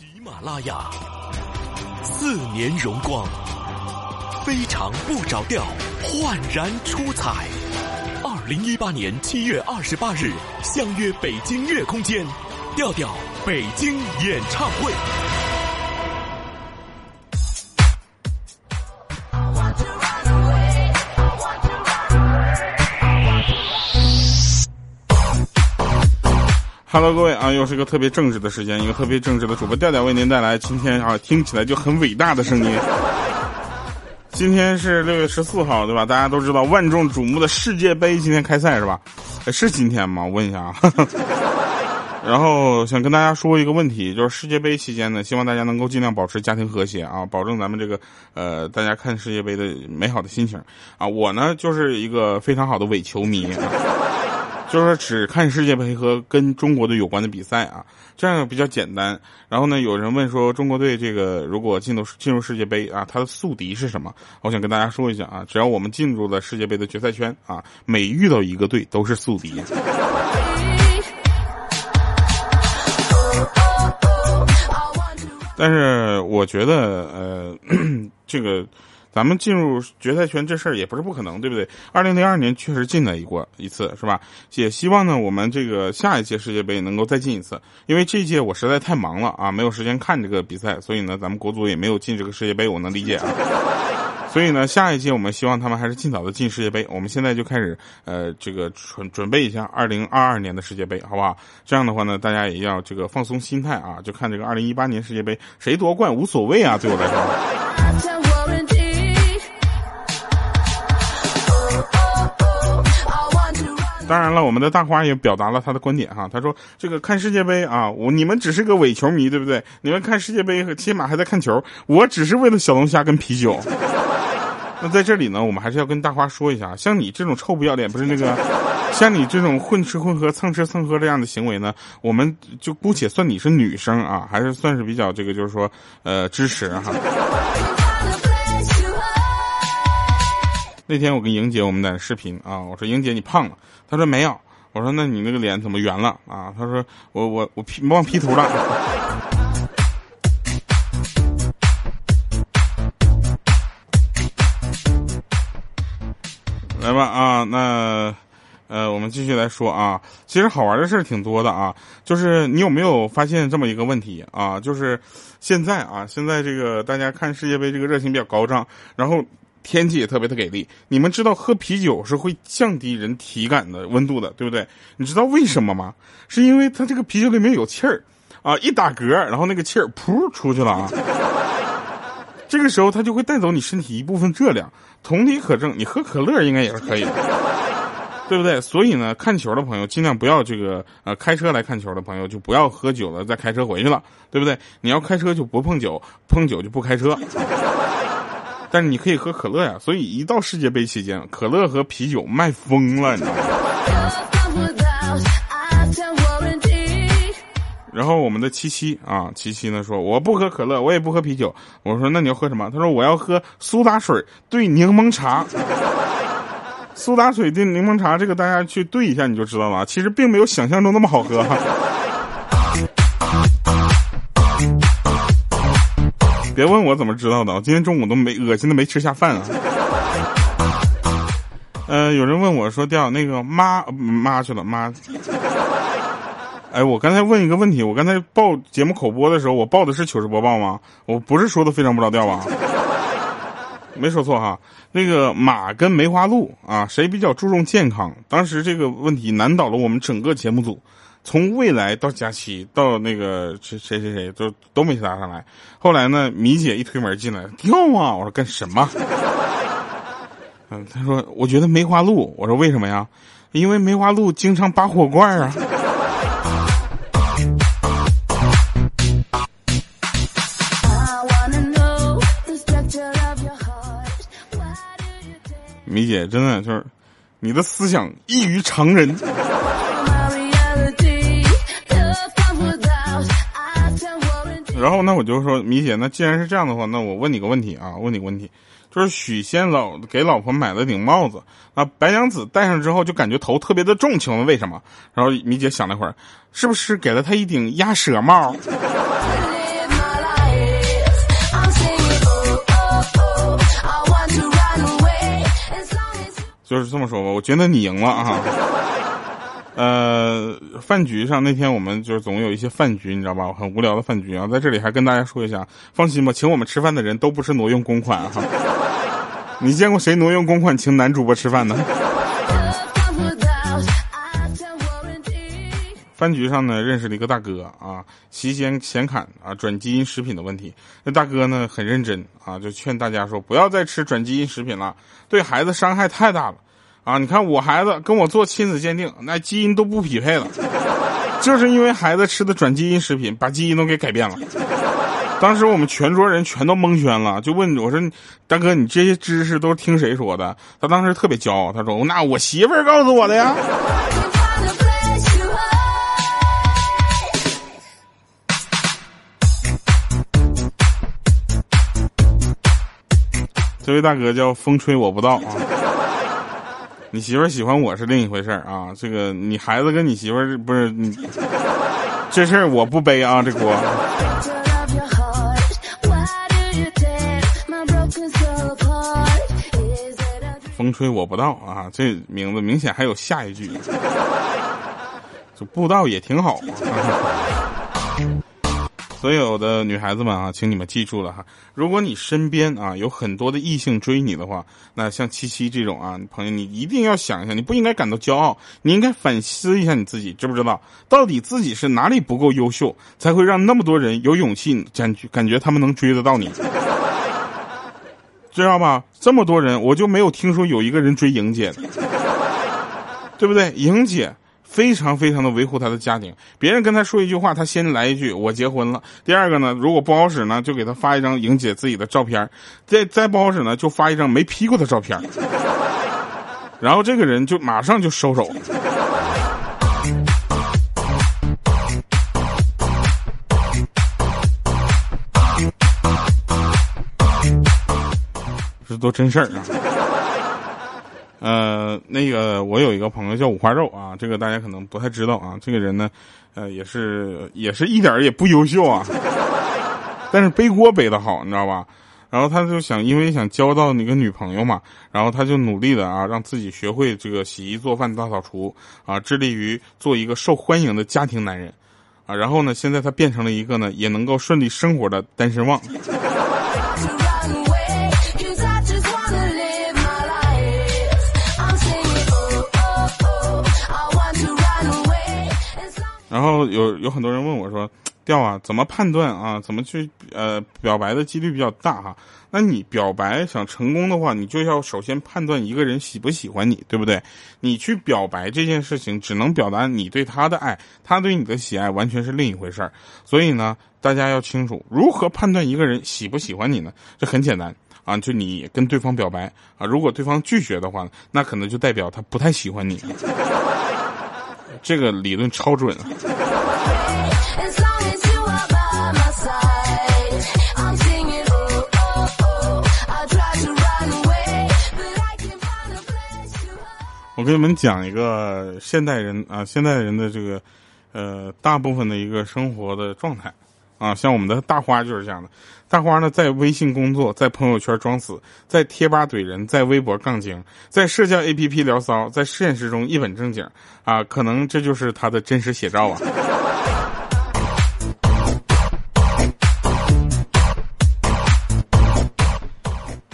喜马拉雅，四年荣光，非常不着调，焕然出彩。二零一八年七月二十八日，相约北京乐空间，调调北京演唱会。Hello，各位啊，又是一个特别正直的时间，一个特别正直的主播调调为您带来今天啊听起来就很伟大的声音。今天是六月十四号，对吧？大家都知道万众瞩目的世界杯今天开赛是吧？是今天吗？我问一下啊。然后想跟大家说一个问题，就是世界杯期间呢，希望大家能够尽量保持家庭和谐啊，保证咱们这个呃大家看世界杯的美好的心情啊。我呢就是一个非常好的伪球迷啊。就是说只看世界杯和跟中国队有关的比赛啊，这样比较简单。然后呢，有人问说中国队这个如果进入进入世界杯啊，它的宿敌是什么？我想跟大家说一下啊，只要我们进入了世界杯的决赛圈啊，每遇到一个队都是宿敌。但是我觉得呃，这个。咱们进入决赛圈这事儿也不是不可能，对不对？二零零二年确实进了一过一次，是吧？也希望呢，我们这个下一届世界杯能够再进一次。因为这一届我实在太忙了啊，没有时间看这个比赛，所以呢，咱们国足也没有进这个世界杯，我能理解啊。所以呢，下一届我们希望他们还是尽早的进世界杯。我们现在就开始呃，这个准准备一下二零二二年的世界杯，好不好？这样的话呢，大家也要这个放松心态啊，就看这个二零一八年世界杯谁夺冠无所谓啊，对我来说。当然了，我们的大花也表达了他的观点哈。他说：“这个看世界杯啊，我你们只是个伪球迷，对不对？你们看世界杯起码还在看球，我只是为了小龙虾跟啤酒。”那在这里呢，我们还是要跟大花说一下，像你这种臭不要脸，不是那个，像你这种混吃混喝、蹭吃蹭喝这样的行为呢，我们就姑且算你是女生啊，还是算是比较这个，就是说呃支持哈。那天我跟莹姐我们在视频啊，我说莹姐你胖了，她说没有，我说那你那个脸怎么圆了啊？她说我我我 P 忘 P 图了。来吧啊，那呃我们继续来说啊，其实好玩的事儿挺多的啊，就是你有没有发现这么一个问题啊？就是现在啊，现在这个大家看世界杯这个热情比较高涨，然后。天气也特别的给力，你们知道喝啤酒是会降低人体感的温度的，对不对？你知道为什么吗？是因为它这个啤酒里面有气儿，啊，一打嗝，然后那个气儿噗出去了啊，这个时候它就会带走你身体一部分热量。同理可证，你喝可乐应该也是可以的，对不对？所以呢，看球的朋友尽量不要这个呃开车来看球的朋友就不要喝酒了再开车回去了，对不对？你要开车就不碰酒，碰酒就不开车。但是你可以喝可乐呀，所以一到世界杯期间，可乐和啤酒卖疯了，你知道吗？然后我们的七七啊，七七呢说我不喝可乐，我也不喝啤酒。我说那你要喝什么？他说我要喝苏打水兑柠檬茶。苏打水兑柠檬茶，这个大家去兑一下你就知道了，其实并没有想象中那么好喝别问我怎么知道的，我今天中午都没恶心的没吃下饭啊。呃，有人问我说：“调那个妈妈去了妈。”哎，我刚才问一个问题，我刚才报节目口播的时候，我报的是糗事播报吗？我不是说的非常不着调吧？没说错哈。那个马跟梅花鹿啊，谁比较注重健康？当时这个问题难倒了我们整个节目组。从未来到佳期到那个谁谁谁谁都都没答上来，后来呢，米姐一推门进来，跳啊！我说干什么？嗯，他说我觉得梅花鹿。我说为什么呀？因为梅花鹿经常拔火罐啊。米姐真的就是，你的思想异于常人。然后那我就说米姐，那既然是这样的话，那我问你个问题啊，问你个问题，就是许仙老给老婆买了顶帽子，那白娘子戴上之后就感觉头特别的重，请问为什么？然后米姐想了一会儿，是不是给了他一顶鸭舌帽？就是这么说吧，我觉得你赢了啊。呃，饭局上那天我们就是总有一些饭局，你知道吧？很无聊的饭局啊，在这里还跟大家说一下，放心吧，请我们吃饭的人都不是挪用公款哈。你见过谁挪用公款请男主播吃饭呢？饭局上呢，认识了一个大哥啊，席间闲侃啊，转基因食品的问题。那大哥呢，很认真啊，就劝大家说，不要再吃转基因食品了，对孩子伤害太大了。啊，你看我孩子跟我做亲子鉴定，那基因都不匹配了，就是因为孩子吃的转基因食品，把基因都给改变了。当时我们全桌人全都蒙圈了，就问我说：“大哥，你这些知识都是听谁说的？”他当时特别骄傲，他说：“那我媳妇儿告诉我的呀。” 这位大哥叫风吹我不到啊。你媳妇儿喜欢我是另一回事儿啊，这个你孩子跟你媳妇儿不是你，这事儿我不背啊，这锅。风吹我不到啊，这名字明显还有下一句，这不到也挺好啊。所有的女孩子们啊，请你们记住了哈！如果你身边啊有很多的异性追你的话，那像七七这种啊朋友，你一定要想一下，你不应该感到骄傲，你应该反思一下你自己，知不知道？到底自己是哪里不够优秀，才会让那么多人有勇气感觉感觉他们能追得到你？知道吧？这么多人，我就没有听说有一个人追莹姐的，对不对？莹姐。非常非常的维护他的家庭，别人跟他说一句话，他先来一句我结婚了。第二个呢，如果不好使呢，就给他发一张莹姐自己的照片，再再不好使呢，就发一张没 P 过的照片，然后这个人就马上就收手。这都真事儿啊。呃，那个我有一个朋友叫五花肉啊，这个大家可能不太知道啊。这个人呢，呃，也是也是一点也不优秀啊，但是背锅背的好，你知道吧？然后他就想，因为想交到那个女朋友嘛，然后他就努力的啊，让自己学会这个洗衣做饭大扫除啊，致力于做一个受欢迎的家庭男人啊。然后呢，现在他变成了一个呢，也能够顺利生活的单身汪。然后有有很多人问我说：“调啊，怎么判断啊？怎么去呃表白的几率比较大哈？那你表白想成功的话，你就要首先判断一个人喜不喜欢你，对不对？你去表白这件事情，只能表达你对他的爱，他对你的喜爱完全是另一回事儿。所以呢，大家要清楚如何判断一个人喜不喜欢你呢？这很简单啊，就你跟对方表白啊，如果对方拒绝的话，那可能就代表他不太喜欢你。”这个理论超准啊！我给你们讲一个现代人啊，现代人的这个呃，大部分的一个生活的状态。啊，像我们的大花就是这样的。大花呢，在微信工作，在朋友圈装死，在贴吧怼人，在微博杠精，在社交 APP 聊骚，在现实中一本正经。啊，可能这就是他的真实写照啊。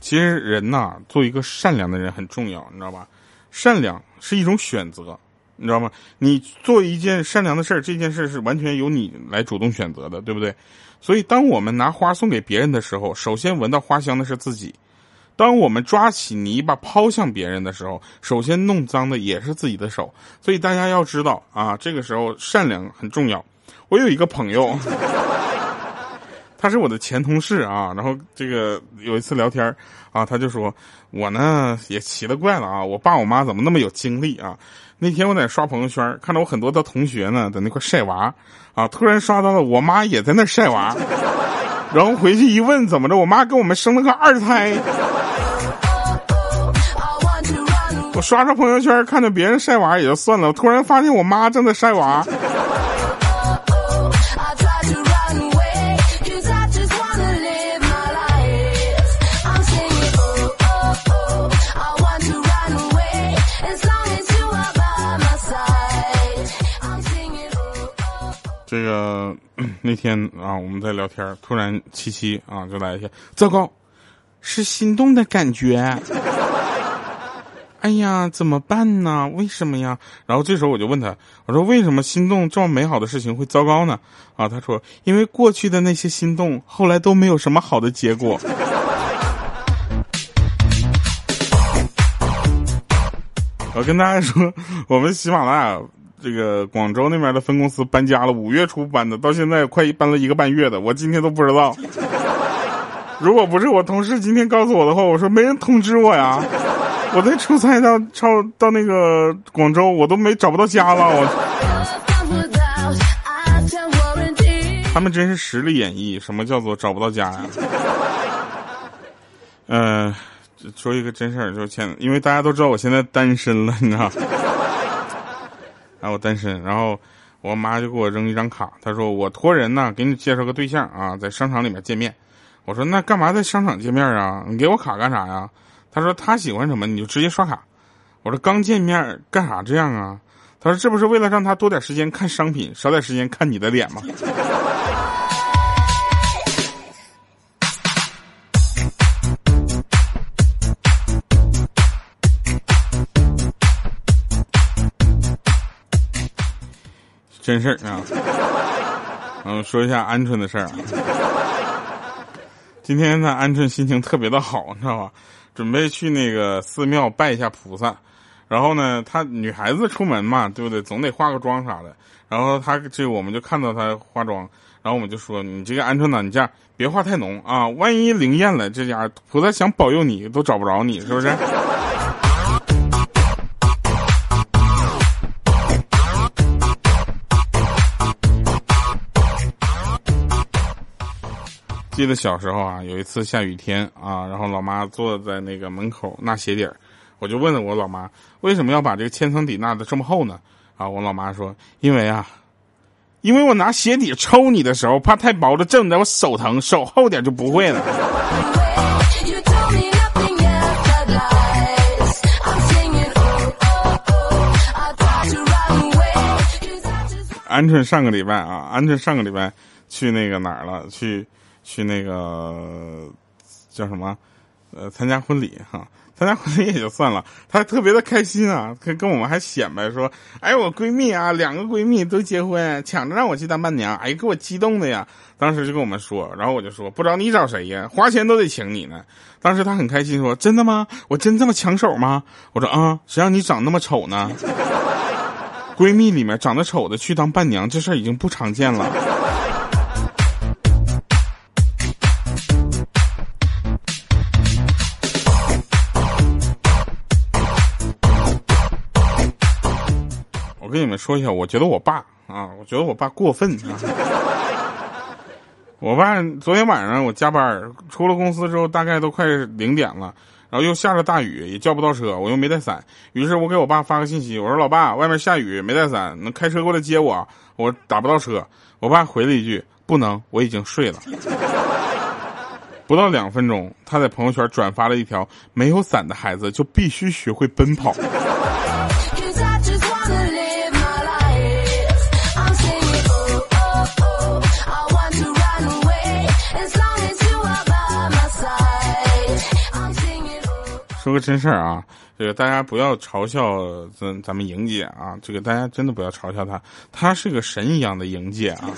其实人呐，做一个善良的人很重要，你知道吧？善良是一种选择。你知道吗？你做一件善良的事儿，这件事是完全由你来主动选择的，对不对？所以，当我们拿花送给别人的时候，首先闻到花香的是自己；当我们抓起泥巴抛向别人的时候，首先弄脏的也是自己的手。所以，大家要知道啊，这个时候善良很重要。我有一个朋友，他是我的前同事啊，然后这个有一次聊天儿啊，他就说我呢也奇了怪了啊，我爸我妈怎么那么有精力啊？那天我在刷朋友圈，看到我很多的同学呢在那块晒娃，啊，突然刷到了我妈也在那晒娃，然后回去一问怎么着，我妈给我们生了个二胎。我刷刷朋友圈，看着别人晒娃也就算了，突然发现我妈正在晒娃。这个 那天啊，我们在聊天，突然七七啊就来一下，糟糕，是心动的感觉。哎呀，怎么办呢？为什么呀？然后这时候我就问他，我说为什么心动这么美好的事情会糟糕呢？啊，他说因为过去的那些心动后来都没有什么好的结果。我跟大家说，我们喜马拉雅这个广州那边的分公司搬家了，五月初搬的，到现在快搬了一个半月的，我今天都不知道。如果不是我同事今天告诉我的话，我说没人通知我呀。我在出差到超到那个广州，我都没找不到家了。我，他们真是实力演绎，什么叫做找不到家呀？嗯，说一个真事儿，就是前，因为大家都知道我现在单身了，你知道？啊，我单身，然后我妈就给我扔一张卡，她说我托人呢给你介绍个对象啊，在商场里面见面。我说那干嘛在商场见面啊？你给我卡干啥呀？她说她喜欢什么你就直接刷卡。我说刚见面干啥这样啊？她说这不是为了让她多点时间看商品，少点时间看你的脸吗？真事儿啊！嗯，说一下鹌鹑的事儿啊。今天呢，鹌鹑心情特别的好，你知道吧？准备去那个寺庙拜一下菩萨，然后呢，她女孩子出门嘛，对不对？总得化个妆啥的。然后她这我们就看到她化妆，然后我们就说：“你这个鹌鹑呢，你这样别化太浓啊，万一灵验了，这家菩萨想保佑你都找不着你，是不是？”记得小时候啊，有一次下雨天啊，然后老妈坐在那个门口纳鞋底儿，我就问了我老妈，为什么要把这个千层底纳的这么厚呢？啊，我老妈说，因为啊，因为我拿鞋底抽你的时候，怕太薄了震的我手疼，手厚点就不会了。鹌鹑上个礼拜啊，鹌鹑上个礼拜去那个哪儿了？去。去那个叫什么？呃，参加婚礼哈，参加婚礼也就算了，她特别的开心啊，跟跟我们还显摆说：“哎，我闺蜜啊，两个闺蜜都结婚，抢着让我去当伴娘，哎，给我激动的呀！”当时就跟我们说，然后我就说：“不找你找谁呀？花钱都得请你呢。”当时她很开心说：“真的吗？我真这么抢手吗？”我说：“啊，谁让你长那么丑呢？闺蜜里面长得丑的去当伴娘，这事儿已经不常见了。”跟你们说一下，我觉得我爸啊，我觉得我爸过分。我爸昨天晚上我加班，出了公司之后大概都快零点了，然后又下着大雨，也叫不到车，我又没带伞，于是我给我爸发个信息，我说老爸，外面下雨，没带伞，能开车过来接我？我打不到车。我爸回了一句，不能，我已经睡了。不到两分钟，他在朋友圈转发了一条，没有伞的孩子就必须学会奔跑。说个真事儿啊，这个大家不要嘲笑咱咱们莹姐啊，这个大家真的不要嘲笑她，她是个神一样的莹姐啊。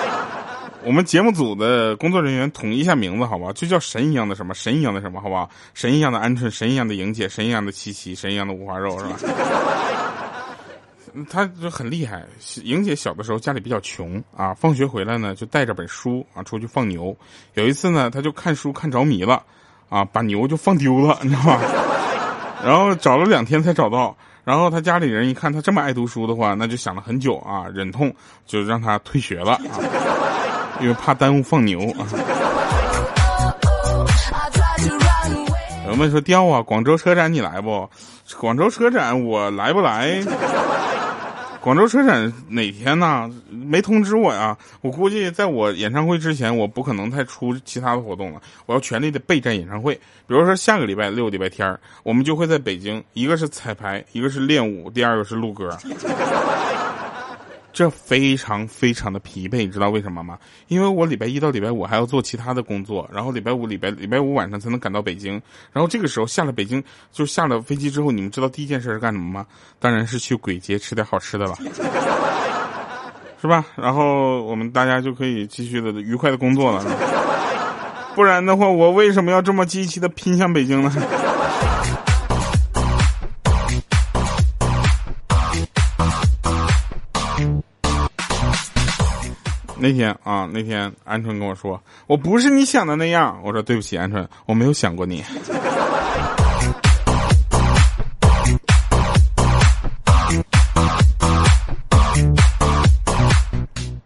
我们节目组的工作人员统一一下名字好不好？就叫神一样的什么，神一样的什么，好不好？神一样的鹌鹑，神一样的莹姐，神一样的七七，神一样的五花肉是吧？她就很厉害。莹姐小的时候家里比较穷啊，放学回来呢就带着本书啊出去放牛。有一次呢，她就看书看着迷了。啊，把牛就放丢了，你知道吗？然后找了两天才找到。然后他家里人一看他这么爱读书的话，那就想了很久啊，忍痛就让他退学了啊，因为怕耽误放牛啊。有们说调啊，广州车展你来不？广州车展我来不来？广州车展哪天呢？没通知我呀！我估计在我演唱会之前，我不可能再出其他的活动了。我要全力的备战演唱会。比如说下个礼拜六、礼拜天我们就会在北京，一个是彩排，一个是练舞，第二个是录歌。这非常非常的疲惫，你知道为什么吗？因为我礼拜一到礼拜五还要做其他的工作，然后礼拜五、礼拜礼拜五晚上才能赶到北京，然后这个时候下了北京，就下了飞机之后，你们知道第一件事是干什么吗？当然是去鬼街吃点好吃的了，是吧？然后我们大家就可以继续的愉快的工作了，不然的话，我为什么要这么积极的拼向北京呢？那天啊，那天鹌鹑跟我说：“我不是你想的那样。”我说：“对不起，鹌鹑，我没有想过你。”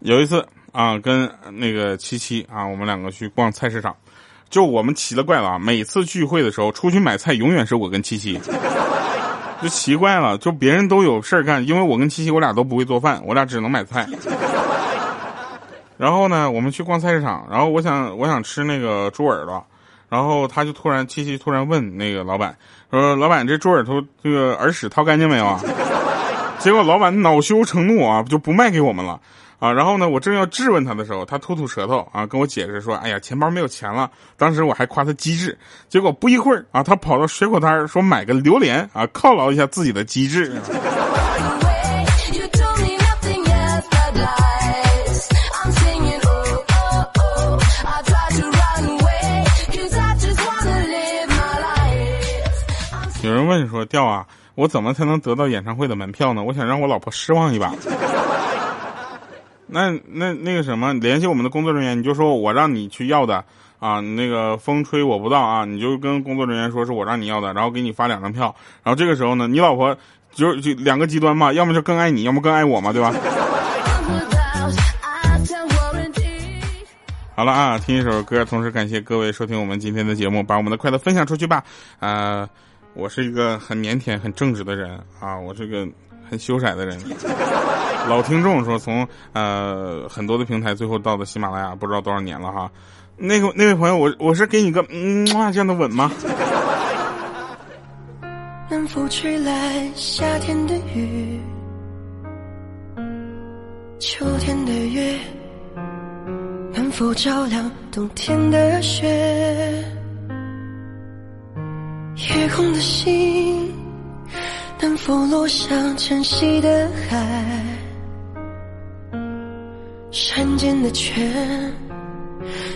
有一次啊，跟那个七七啊，我们两个去逛菜市场，就我们奇了怪了啊！每次聚会的时候出去买菜，永远是我跟七七，就奇怪了，就别人都有事儿干，因为我跟七七我俩都不会做饭，我俩只能买菜。然后呢，我们去逛菜市场，然后我想我想吃那个猪耳朵，然后他就突然七七突然问那个老板说：“老板，这猪耳朵这个耳屎掏干净没有啊？” 结果老板恼羞成怒啊，就不卖给我们了啊。然后呢，我正要质问他的时候，他吐吐舌头啊，跟我解释说：“哎呀，钱包没有钱了。”当时我还夸他机智，结果不一会儿啊，他跑到水果摊说买个榴莲啊，犒劳一下自己的机智。问说：“调啊，我怎么才能得到演唱会的门票呢？我想让我老婆失望一把。那那那个什么，联系我们的工作人员，你就说我让你去要的啊。那个风吹我不到啊，你就跟工作人员说是我让你要的，然后给你发两张票。然后这个时候呢，你老婆就就两个极端嘛，要么就更爱你，要么更爱我嘛，对吧？”好了啊，听一首歌，同时感谢各位收听我们今天的节目，把我们的快乐分享出去吧。啊，我是一个很腼腆、很正直的人啊，我是个很羞涩的人。老听众说，从呃很多的平台最后到的喜马拉雅，不知道多少年了哈。那个那位朋友，我我是给你个嗯这样的吻吗？能否吹来夏天的雨，秋天的月？能否照亮冬天的雪？夜空的星能否落向晨曦的海？山间的泉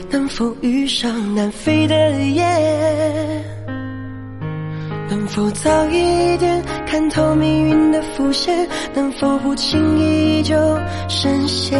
能否遇上南飞的雁？能否早一点看透命运的伏线？能否不轻易就深陷？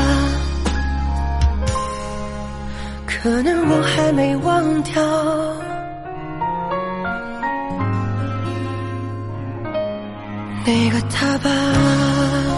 可能我还没忘掉。那个他吧。